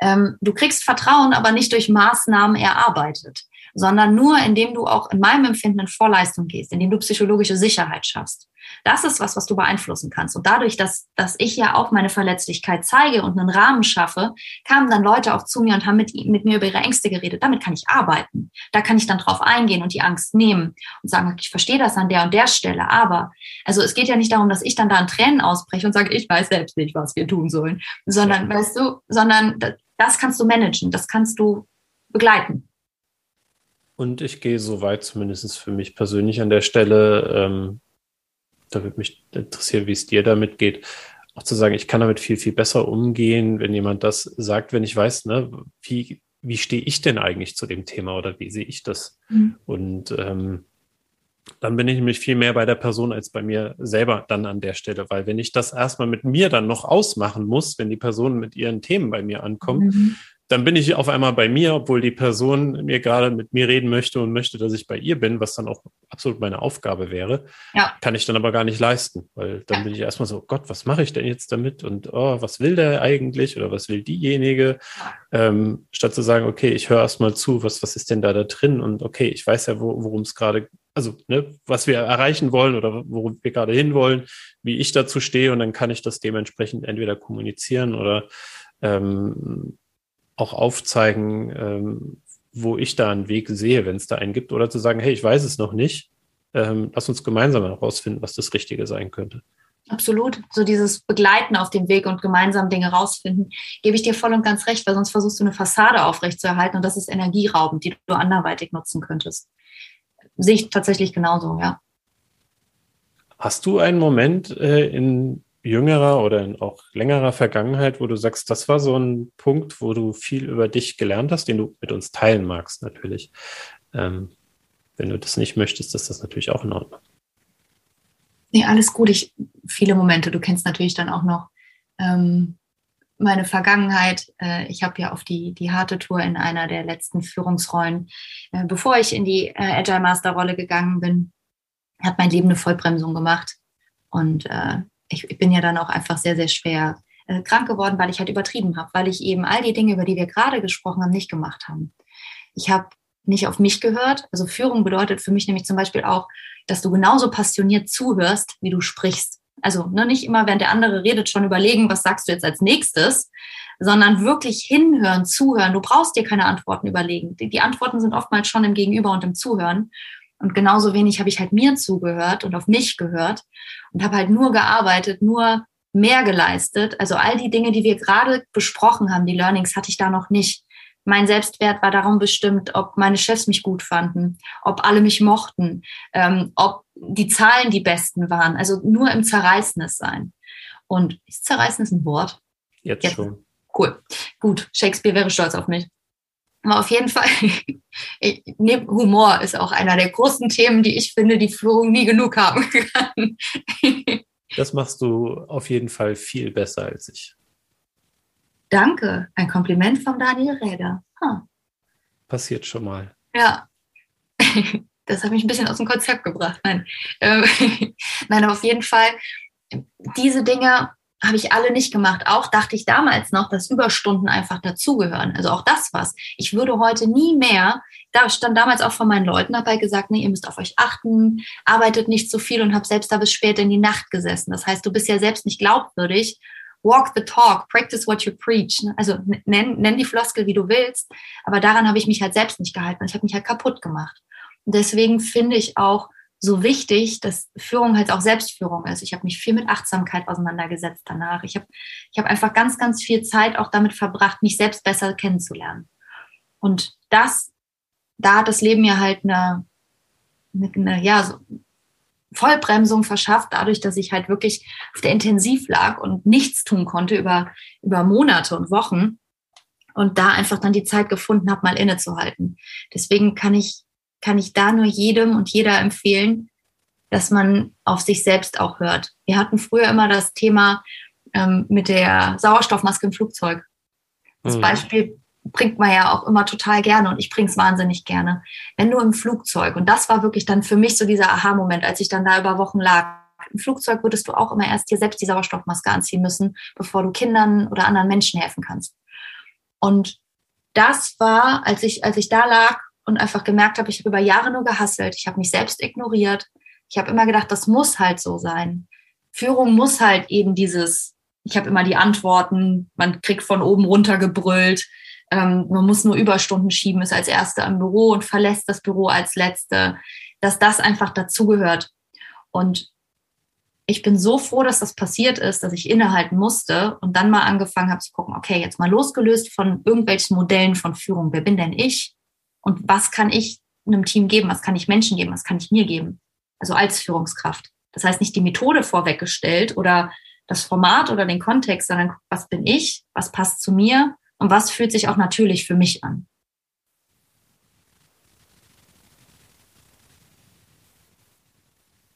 [SPEAKER 2] ähm, du kriegst Vertrauen, aber nicht durch Maßnahmen erarbeitet, sondern nur, indem du auch in meinem Empfinden in Vorleistung gehst, indem du psychologische Sicherheit schaffst. Das ist was, was du beeinflussen kannst. Und dadurch, dass, dass ich ja auch meine Verletzlichkeit zeige und einen Rahmen schaffe, kamen dann Leute auch zu mir und haben mit, mit mir über ihre Ängste geredet. Damit kann ich arbeiten. Da kann ich dann drauf eingehen und die Angst nehmen und sagen, ich verstehe das an der und der Stelle. Aber, also es geht ja nicht darum, dass ich dann da in Tränen ausbreche und sage, ich weiß selbst nicht, was wir tun sollen, sondern, weißt du, sondern das kannst du managen, das kannst du begleiten.
[SPEAKER 1] Und ich gehe so weit, zumindest für mich persönlich an der Stelle, ähm, da würde mich interessieren, wie es dir damit geht, auch zu sagen, ich kann damit viel, viel besser umgehen, wenn jemand das sagt, wenn ich weiß, ne, wie, wie stehe ich denn eigentlich zu dem Thema oder wie sehe ich das? Mhm. Und ähm, dann bin ich nämlich viel mehr bei der Person als bei mir selber dann an der Stelle, weil wenn ich das erstmal mit mir dann noch ausmachen muss, wenn die Person mit ihren Themen bei mir ankommt, mhm dann bin ich auf einmal bei mir, obwohl die Person mir gerade mit mir reden möchte und möchte, dass ich bei ihr bin, was dann auch absolut meine Aufgabe wäre. Ja. Kann ich dann aber gar nicht leisten, weil dann ja. bin ich erstmal so, Gott, was mache ich denn jetzt damit? Und oh, was will der eigentlich oder was will diejenige? Ähm, statt zu sagen, okay, ich höre erstmal zu, was, was ist denn da da drin? Und okay, ich weiß ja, wo, worum es gerade, also ne, was wir erreichen wollen oder worum wir gerade hinwollen, wie ich dazu stehe und dann kann ich das dementsprechend entweder kommunizieren oder ähm, auch aufzeigen, ähm, wo ich da einen Weg sehe, wenn es da einen gibt, oder zu sagen, hey, ich weiß es noch nicht, ähm, lass uns gemeinsam herausfinden, was das Richtige sein könnte.
[SPEAKER 2] Absolut. So dieses Begleiten auf dem Weg und gemeinsam Dinge rausfinden, gebe ich dir voll und ganz recht, weil sonst versuchst du eine Fassade aufrechtzuerhalten und das ist energieraubend, die du anderweitig nutzen könntest. Sehe ich tatsächlich genauso, ja.
[SPEAKER 1] Hast du einen Moment äh, in jüngerer oder in auch längerer Vergangenheit, wo du sagst, das war so ein Punkt, wo du viel über dich gelernt hast, den du mit uns teilen magst, natürlich. Ähm, wenn du das nicht möchtest, ist das natürlich auch in Ordnung.
[SPEAKER 2] Nee, alles gut. Ich, viele Momente. Du kennst natürlich dann auch noch ähm, meine Vergangenheit. Äh, ich habe ja auf die, die harte Tour in einer der letzten Führungsrollen, äh, bevor ich in die äh, Agile Master Rolle gegangen bin, hat mein Leben eine Vollbremsung gemacht. Und äh, ich, ich bin ja dann auch einfach sehr, sehr schwer äh, krank geworden, weil ich halt übertrieben habe, weil ich eben all die Dinge, über die wir gerade gesprochen haben, nicht gemacht haben. Ich habe nicht auf mich gehört. Also Führung bedeutet für mich nämlich zum Beispiel auch, dass du genauso passioniert zuhörst, wie du sprichst. Also ne, nicht immer, während der andere redet, schon überlegen, was sagst du jetzt als nächstes, sondern wirklich hinhören, zuhören. Du brauchst dir keine Antworten überlegen. Die, die Antworten sind oftmals schon im Gegenüber und im Zuhören. Und genauso wenig habe ich halt mir zugehört und auf mich gehört und habe halt nur gearbeitet, nur mehr geleistet. Also all die Dinge, die wir gerade besprochen haben, die Learnings hatte ich da noch nicht. Mein Selbstwert war darum bestimmt, ob meine Chefs mich gut fanden, ob alle mich mochten, ähm, ob die Zahlen die besten waren. Also nur im Zerreißnis sein. Und ist Zerreißnis ein Wort?
[SPEAKER 1] Jetzt, Jetzt. schon.
[SPEAKER 2] Cool. Gut. Shakespeare wäre stolz auf mich. Aber auf jeden Fall, ich, Humor ist auch einer der großen Themen, die ich finde, die Führung nie genug haben kann.
[SPEAKER 1] Das machst du auf jeden Fall viel besser als ich.
[SPEAKER 2] Danke, ein Kompliment von Daniel Räder. Huh.
[SPEAKER 1] Passiert schon mal.
[SPEAKER 2] Ja, das hat mich ein bisschen aus dem Konzept gebracht. Nein, ähm, Nein auf jeden Fall, diese Dinge habe ich alle nicht gemacht. Auch dachte ich damals noch, dass Überstunden einfach dazugehören. Also auch das was. Ich würde heute nie mehr, da stand damals auch von meinen Leuten dabei gesagt, nee, ihr müsst auf euch achten, arbeitet nicht so viel und habe selbst da bis spät in die Nacht gesessen. Das heißt, du bist ja selbst nicht glaubwürdig. Walk the talk, practice what you preach. Also nenn, nenn die Floskel, wie du willst. Aber daran habe ich mich halt selbst nicht gehalten. Ich habe mich halt kaputt gemacht. Und deswegen finde ich auch, so wichtig, dass Führung halt auch Selbstführung ist. Ich habe mich viel mit Achtsamkeit auseinandergesetzt danach. Ich habe ich hab einfach ganz, ganz viel Zeit auch damit verbracht, mich selbst besser kennenzulernen. Und das, da hat das Leben mir halt eine, eine, eine ja, so Vollbremsung verschafft, dadurch, dass ich halt wirklich auf der Intensiv lag und nichts tun konnte über, über Monate und Wochen und da einfach dann die Zeit gefunden habe, mal innezuhalten. Deswegen kann ich kann ich da nur jedem und jeder empfehlen, dass man auf sich selbst auch hört. Wir hatten früher immer das Thema ähm, mit der Sauerstoffmaske im Flugzeug. Das mhm. Beispiel bringt man ja auch immer total gerne und ich bringe es wahnsinnig gerne. Wenn du im Flugzeug, und das war wirklich dann für mich so dieser Aha-Moment, als ich dann da über Wochen lag, im Flugzeug würdest du auch immer erst dir selbst die Sauerstoffmaske anziehen müssen, bevor du Kindern oder anderen Menschen helfen kannst. Und das war, als ich, als ich da lag und einfach gemerkt habe, ich habe über Jahre nur gehasselt. Ich habe mich selbst ignoriert. Ich habe immer gedacht, das muss halt so sein. Führung muss halt eben dieses, ich habe immer die Antworten, man kriegt von oben runter gebrüllt, ähm, man muss nur Überstunden schieben, ist als Erste im Büro und verlässt das Büro als Letzte, dass das einfach dazugehört. Und ich bin so froh, dass das passiert ist, dass ich innehalten musste und dann mal angefangen habe zu gucken, okay, jetzt mal losgelöst von irgendwelchen Modellen von Führung. Wer bin denn ich? Und was kann ich einem Team geben? Was kann ich Menschen geben? Was kann ich mir geben? Also als Führungskraft. Das heißt nicht die Methode vorweggestellt oder das Format oder den Kontext, sondern was bin ich? Was passt zu mir? Und was fühlt sich auch natürlich für mich an?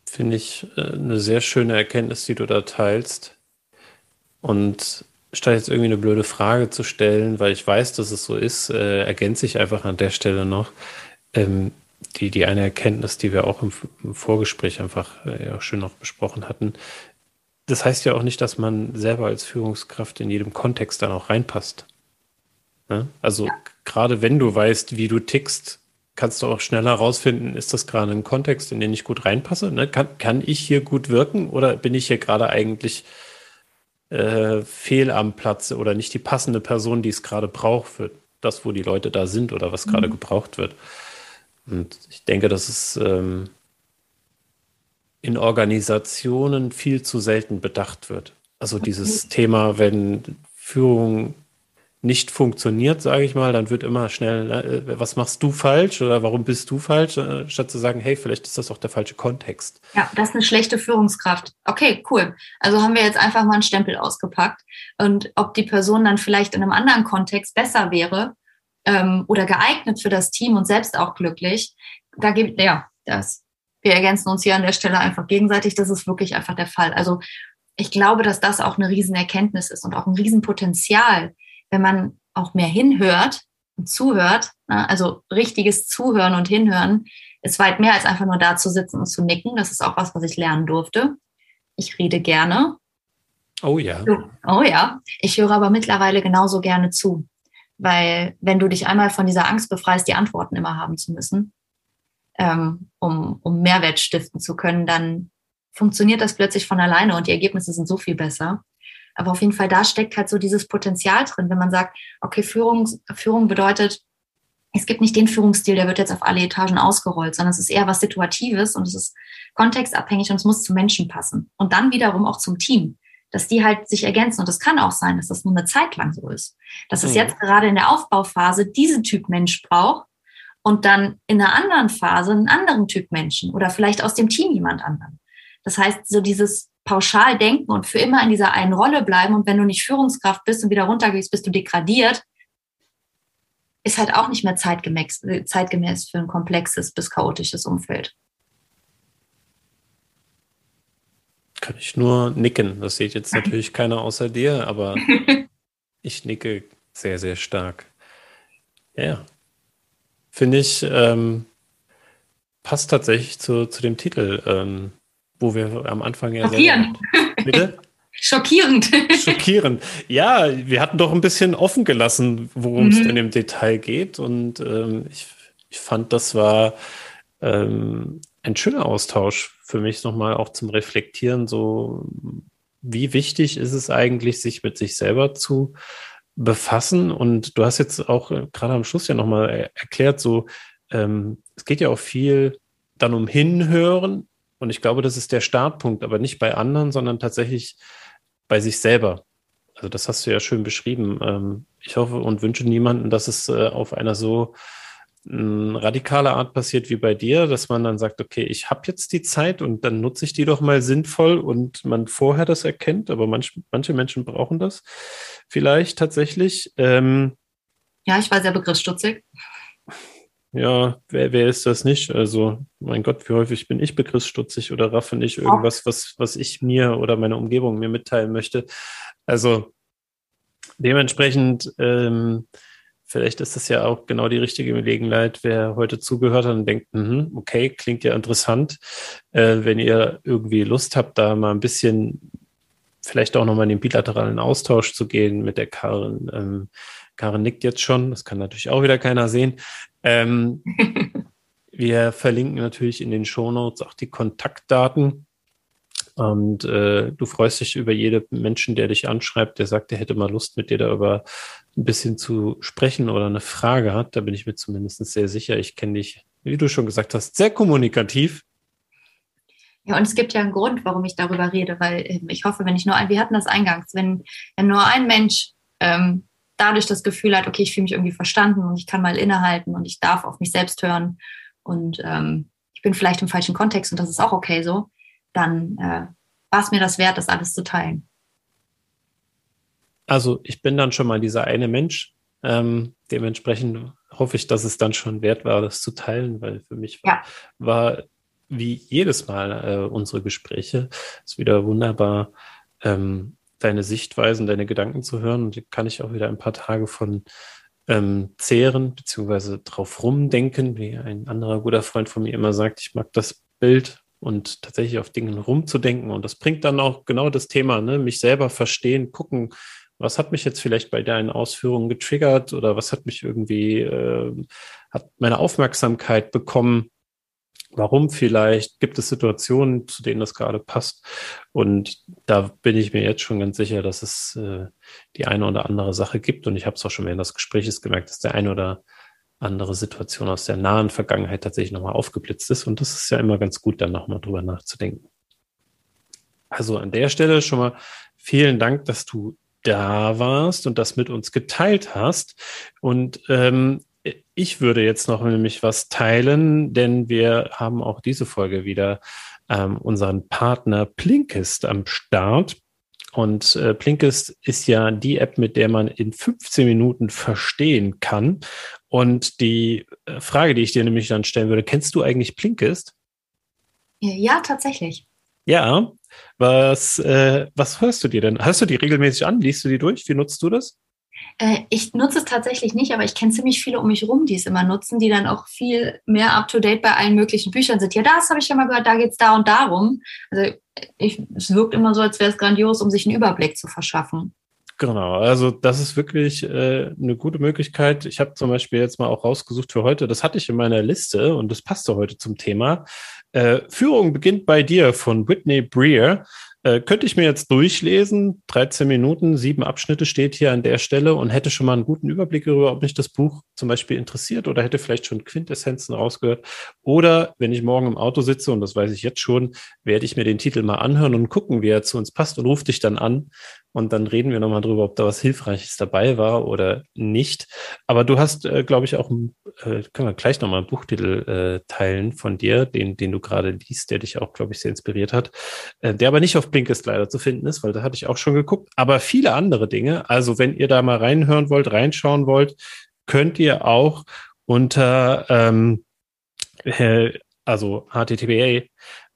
[SPEAKER 1] Finde ich äh, eine sehr schöne Erkenntnis, die du da teilst. Und statt jetzt irgendwie eine blöde Frage zu stellen, weil ich weiß, dass es so ist, äh, ergänze ich einfach an der Stelle noch ähm, die, die eine Erkenntnis, die wir auch im, im Vorgespräch einfach äh, schön noch besprochen hatten. Das heißt ja auch nicht, dass man selber als Führungskraft in jedem Kontext dann auch reinpasst. Ne? Also ja. gerade wenn du weißt, wie du tickst, kannst du auch schneller rausfinden, ist das gerade ein Kontext, in den ich gut reinpasse? Ne? Kann, kann ich hier gut wirken oder bin ich hier gerade eigentlich äh, fehl am Platz oder nicht die passende Person, die es gerade braucht für das, wo die Leute da sind oder was gerade mhm. gebraucht wird. Und ich denke, dass es ähm, in Organisationen viel zu selten bedacht wird. Also dieses Thema, wenn Führung nicht funktioniert, sage ich mal, dann wird immer schnell, äh, was machst du falsch oder warum bist du falsch, äh, statt zu sagen, hey, vielleicht ist das auch der falsche Kontext.
[SPEAKER 2] Ja, das ist eine schlechte Führungskraft. Okay, cool. Also haben wir jetzt einfach mal einen Stempel ausgepackt. Und ob die Person dann vielleicht in einem anderen Kontext besser wäre ähm, oder geeignet für das Team und selbst auch glücklich, da gibt, ja, das. Wir ergänzen uns hier an der Stelle einfach gegenseitig. Das ist wirklich einfach der Fall. Also ich glaube, dass das auch eine Riesenerkenntnis ist und auch ein Riesenpotenzial, wenn man auch mehr hinhört und zuhört, ne, also richtiges Zuhören und Hinhören, ist weit mehr als einfach nur da zu sitzen und zu nicken. Das ist auch was, was ich lernen durfte. Ich rede gerne.
[SPEAKER 1] Oh ja.
[SPEAKER 2] Oh ja. Ich höre aber mittlerweile genauso gerne zu. Weil wenn du dich einmal von dieser Angst befreist, die Antworten immer haben zu müssen, ähm, um, um Mehrwert stiften zu können, dann funktioniert das plötzlich von alleine und die Ergebnisse sind so viel besser. Aber auf jeden Fall, da steckt halt so dieses Potenzial drin, wenn man sagt, okay, Führung, Führung bedeutet, es gibt nicht den Führungsstil, der wird jetzt auf alle Etagen ausgerollt, sondern es ist eher was Situatives und es ist kontextabhängig und es muss zum Menschen passen. Und dann wiederum auch zum Team, dass die halt sich ergänzen. Und es kann auch sein, dass das nur eine Zeit lang so ist. Dass es mhm. jetzt gerade in der Aufbauphase diesen Typ Mensch braucht und dann in einer anderen Phase einen anderen Typ Menschen oder vielleicht aus dem Team jemand anderen. Das heißt, so dieses pauschal denken und für immer in dieser einen Rolle bleiben und wenn du nicht Führungskraft bist und wieder runtergehst, bist du degradiert, ist halt auch nicht mehr zeitgemäß, zeitgemäß für ein komplexes bis chaotisches Umfeld.
[SPEAKER 1] Kann ich nur nicken. Das sieht jetzt natürlich keiner außer dir, aber ich nicke sehr, sehr stark. Ja, finde ich, ähm, passt tatsächlich zu, zu dem Titel. Ähm, wo wir am Anfang ja.
[SPEAKER 2] Schockierend. Bitte? Schockierend.
[SPEAKER 1] Schockierend. Ja, wir hatten doch ein bisschen offen gelassen, worum es mhm. denn im Detail geht. Und ähm, ich, ich fand, das war ähm, ein schöner Austausch für mich nochmal auch zum Reflektieren. So, wie wichtig ist es eigentlich, sich mit sich selber zu befassen? Und du hast jetzt auch äh, gerade am Schluss ja nochmal erklärt, so, ähm, es geht ja auch viel dann um Hinhören, und ich glaube, das ist der Startpunkt, aber nicht bei anderen, sondern tatsächlich bei sich selber. Also das hast du ja schön beschrieben. Ähm, ich hoffe und wünsche niemanden, dass es äh, auf einer so hm, radikale Art passiert wie bei dir, dass man dann sagt, okay, ich habe jetzt die Zeit und dann nutze ich die doch mal sinnvoll und man vorher das erkennt, aber manch, manche Menschen brauchen das vielleicht tatsächlich. Ähm,
[SPEAKER 2] ja, ich war sehr begriffsstutzig
[SPEAKER 1] ja, wer, wer ist das nicht? Also, mein Gott, wie häufig bin ich begriffsstutzig oder raffe nicht irgendwas, was, was ich mir oder meine Umgebung mir mitteilen möchte. Also, dementsprechend, ähm, vielleicht ist das ja auch genau die richtige Gelegenheit, wer heute zugehört hat und denkt, mh, okay, klingt ja interessant. Äh, wenn ihr irgendwie Lust habt, da mal ein bisschen vielleicht auch nochmal in den bilateralen Austausch zu gehen mit der Karin. Ähm, Karin nickt jetzt schon, das kann natürlich auch wieder keiner sehen. Ähm, wir verlinken natürlich in den Shownotes auch die Kontaktdaten. Und äh, du freust dich über jeden Menschen, der dich anschreibt, der sagt, er hätte mal Lust, mit dir darüber ein bisschen zu sprechen oder eine Frage hat. Da bin ich mir zumindest sehr sicher. Ich kenne dich, wie du schon gesagt hast, sehr kommunikativ.
[SPEAKER 2] Ja, und es gibt ja einen Grund, warum ich darüber rede, weil ähm, ich hoffe, wenn ich nur ein, wir hatten das eingangs, wenn, wenn nur ein Mensch ähm, dadurch das Gefühl hat, okay, ich fühle mich irgendwie verstanden und ich kann mal innehalten und ich darf auf mich selbst hören und ähm, ich bin vielleicht im falschen Kontext und das ist auch okay so, dann äh, war es mir das wert, das alles zu teilen.
[SPEAKER 1] Also ich bin dann schon mal dieser eine Mensch. Ähm, dementsprechend hoffe ich, dass es dann schon wert war, das zu teilen, weil für mich war, ja. war wie jedes Mal äh, unsere Gespräche ist wieder wunderbar ähm, deine Sichtweisen, deine Gedanken zu hören. Und kann ich auch wieder ein paar Tage von ähm, zehren, beziehungsweise drauf rumdenken, wie ein anderer guter Freund von mir immer sagt, ich mag das Bild und tatsächlich auf Dingen rumzudenken. Und das bringt dann auch genau das Thema, ne? mich selber verstehen, gucken, was hat mich jetzt vielleicht bei deinen Ausführungen getriggert oder was hat mich irgendwie, äh, hat meine Aufmerksamkeit bekommen Warum vielleicht? Gibt es Situationen, zu denen das gerade passt? Und da bin ich mir jetzt schon ganz sicher, dass es äh, die eine oder andere Sache gibt. Und ich habe es auch schon während des Gesprächs gemerkt, dass der eine oder andere Situation aus der nahen Vergangenheit tatsächlich nochmal aufgeblitzt ist. Und das ist ja immer ganz gut, dann nochmal drüber nachzudenken. Also an der Stelle schon mal vielen Dank, dass du da warst und das mit uns geteilt hast. Und ähm, ich würde jetzt noch nämlich was teilen, denn wir haben auch diese Folge wieder ähm, unseren Partner Plinkist am Start. Und äh, Blinkist ist ja die App, mit der man in 15 Minuten verstehen kann. Und die äh, Frage, die ich dir nämlich dann stellen würde, kennst du eigentlich Blinkist?
[SPEAKER 2] Ja, tatsächlich.
[SPEAKER 1] Ja, was, äh, was hörst du dir denn? Hörst du die regelmäßig an? Liest du die durch? Wie nutzt du das?
[SPEAKER 2] Äh, ich nutze es tatsächlich nicht, aber ich kenne ziemlich viele um mich rum, die es immer nutzen, die dann auch viel mehr up-to-date bei allen möglichen Büchern sind. Ja, das habe ich schon mal gehört, da geht es da und darum. Also ich, es wirkt immer so, als wäre es grandios, um sich einen Überblick zu verschaffen.
[SPEAKER 1] Genau, also das ist wirklich äh, eine gute Möglichkeit. Ich habe zum Beispiel jetzt mal auch rausgesucht für heute, das hatte ich in meiner Liste und das passte heute zum Thema. Äh, Führung beginnt bei dir von Whitney Breer. Äh, könnte ich mir jetzt durchlesen, 13 Minuten, sieben Abschnitte steht hier an der Stelle und hätte schon mal einen guten Überblick darüber, ob mich das Buch zum Beispiel interessiert oder hätte vielleicht schon Quintessenzen rausgehört. Oder wenn ich morgen im Auto sitze, und das weiß ich jetzt schon, werde ich mir den Titel mal anhören und gucken, wie er zu uns passt und rufe dich dann an und dann reden wir nochmal drüber, ob da was Hilfreiches dabei war oder nicht. Aber du hast, äh, glaube ich, auch, äh, können wir gleich nochmal einen Buchtitel äh, teilen von dir, den, den du gerade liest, der dich auch, glaube ich, sehr inspiriert hat, äh, der aber nicht auf Blinkist leider zu finden ist, weil da hatte ich auch schon geguckt. Aber viele andere Dinge. Also wenn ihr da mal reinhören wollt, reinschauen wollt, könnt ihr auch unter ähm, äh, also httpa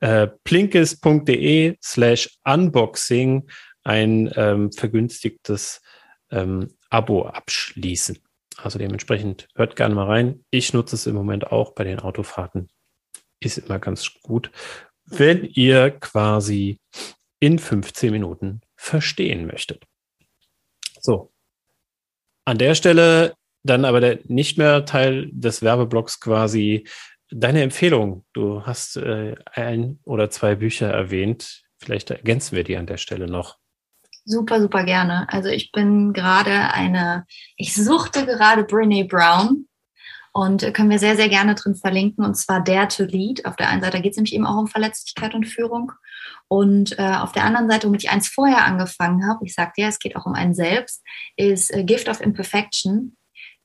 [SPEAKER 1] äh, plinkist.de slash unboxing ein ähm, vergünstigtes ähm, Abo abschließen. Also dementsprechend hört gerne mal rein. Ich nutze es im Moment auch bei den Autofahrten. Ist immer ganz gut, wenn ihr quasi in 15 Minuten verstehen möchtet. So. An der Stelle dann aber der, nicht mehr Teil des Werbeblocks quasi deine Empfehlung. Du hast äh, ein oder zwei Bücher erwähnt. Vielleicht ergänzen wir die an der Stelle noch.
[SPEAKER 2] Super, super gerne. Also ich bin gerade eine, ich suchte gerade Brene Brown und können wir sehr, sehr gerne drin verlinken. Und zwar Dare to Lead. Auf der einen Seite geht es nämlich eben auch um Verletzlichkeit und Führung. Und äh, auf der anderen Seite, womit ich eins vorher angefangen habe, ich sagte ja, es geht auch um einen selbst, ist äh, Gift of Imperfection.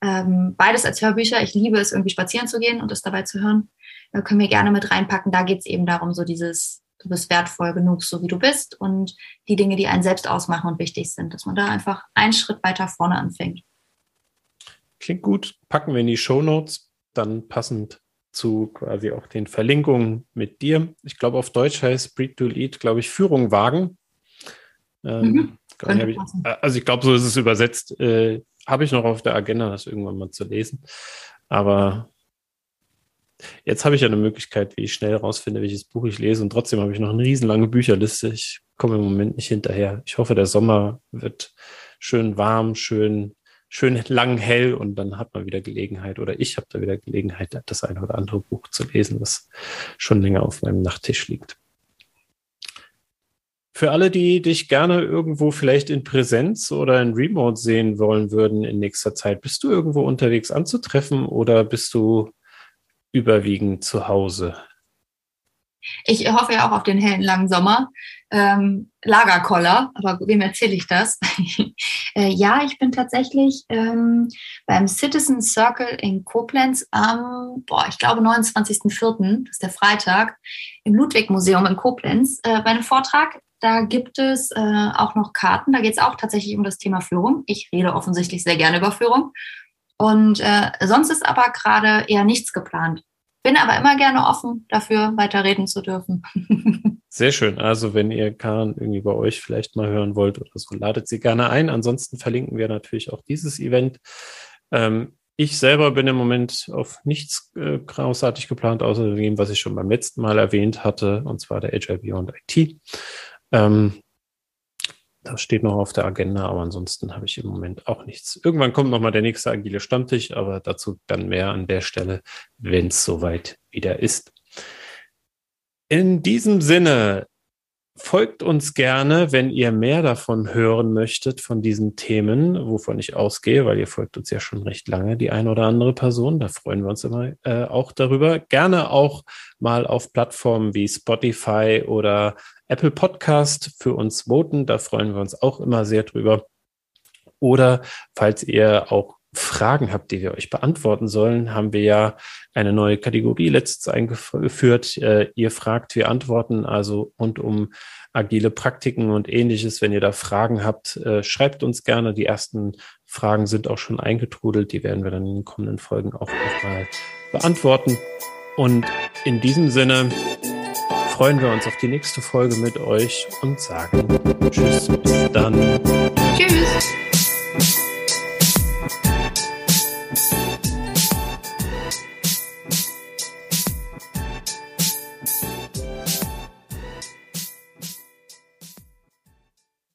[SPEAKER 2] Ähm, beides als Hörbücher. Ich liebe es, irgendwie spazieren zu gehen und es dabei zu hören. Da können wir gerne mit reinpacken. Da geht es eben darum, so dieses du bist wertvoll genug, so wie du bist und die Dinge, die einen selbst ausmachen und wichtig sind, dass man da einfach einen Schritt weiter vorne anfängt.
[SPEAKER 1] Klingt gut. Packen wir in die Show Notes, dann passend zu quasi auch den Verlinkungen mit dir. Ich glaube, auf Deutsch heißt Breed to Lead, glaube ich, Führung wagen. Ähm, mhm. ich, also ich glaube, so ist es übersetzt. Äh, Habe ich noch auf der Agenda, das irgendwann mal zu lesen. Aber Jetzt habe ich ja eine Möglichkeit, wie ich schnell rausfinde, welches Buch ich lese und trotzdem habe ich noch eine riesenlange Bücherliste. Ich komme im Moment nicht hinterher. Ich hoffe, der Sommer wird schön warm, schön, schön lang hell und dann hat man wieder Gelegenheit oder ich habe da wieder Gelegenheit, das eine oder andere Buch zu lesen, das schon länger auf meinem Nachttisch liegt. Für alle, die dich gerne irgendwo vielleicht in Präsenz oder in Remote sehen wollen würden in nächster Zeit, bist du irgendwo unterwegs anzutreffen oder bist du überwiegend zu Hause?
[SPEAKER 2] Ich hoffe ja auch auf den hellen langen Sommer. Ähm, Lagerkoller, aber wem erzähle ich das? äh, ja, ich bin tatsächlich ähm, beim Citizen Circle in Koblenz am, boah, ich glaube 29.04., das ist der Freitag, im Ludwig-Museum in Koblenz äh, bei einem Vortrag. Da gibt es äh, auch noch Karten. Da geht es auch tatsächlich um das Thema Führung. Ich rede offensichtlich sehr gerne über Führung. Und äh, sonst ist aber gerade eher nichts geplant. Bin aber immer gerne offen dafür, weiterreden zu dürfen.
[SPEAKER 1] Sehr schön. Also wenn ihr Karen irgendwie bei euch vielleicht mal hören wollt oder so, ladet sie gerne ein. Ansonsten verlinken wir natürlich auch dieses Event. Ähm, ich selber bin im Moment auf nichts äh, großartig geplant, außer dem, was ich schon beim letzten Mal erwähnt hatte, und zwar der Agile Beyond IT. Ähm, das steht noch auf der Agenda, aber ansonsten habe ich im Moment auch nichts. Irgendwann kommt nochmal der nächste agile Stammtisch, aber dazu dann mehr an der Stelle, wenn es soweit wieder ist. In diesem Sinne, folgt uns gerne, wenn ihr mehr davon hören möchtet, von diesen Themen, wovon ich ausgehe, weil ihr folgt uns ja schon recht lange, die eine oder andere Person. Da freuen wir uns immer äh, auch darüber. Gerne auch mal auf Plattformen wie Spotify oder Apple Podcast für uns voten. Da freuen wir uns auch immer sehr drüber. Oder falls ihr auch Fragen habt, die wir euch beantworten sollen, haben wir ja eine neue Kategorie letztens eingeführt. Äh, ihr fragt, wir antworten, also rund um agile Praktiken und ähnliches. Wenn ihr da Fragen habt, äh, schreibt uns gerne. Die ersten Fragen sind auch schon eingetrudelt. Die werden wir dann in den kommenden Folgen auch nochmal beantworten. Und in diesem Sinne freuen wir uns auf die nächste Folge mit euch und sagen Tschüss, bis dann. Tschüss.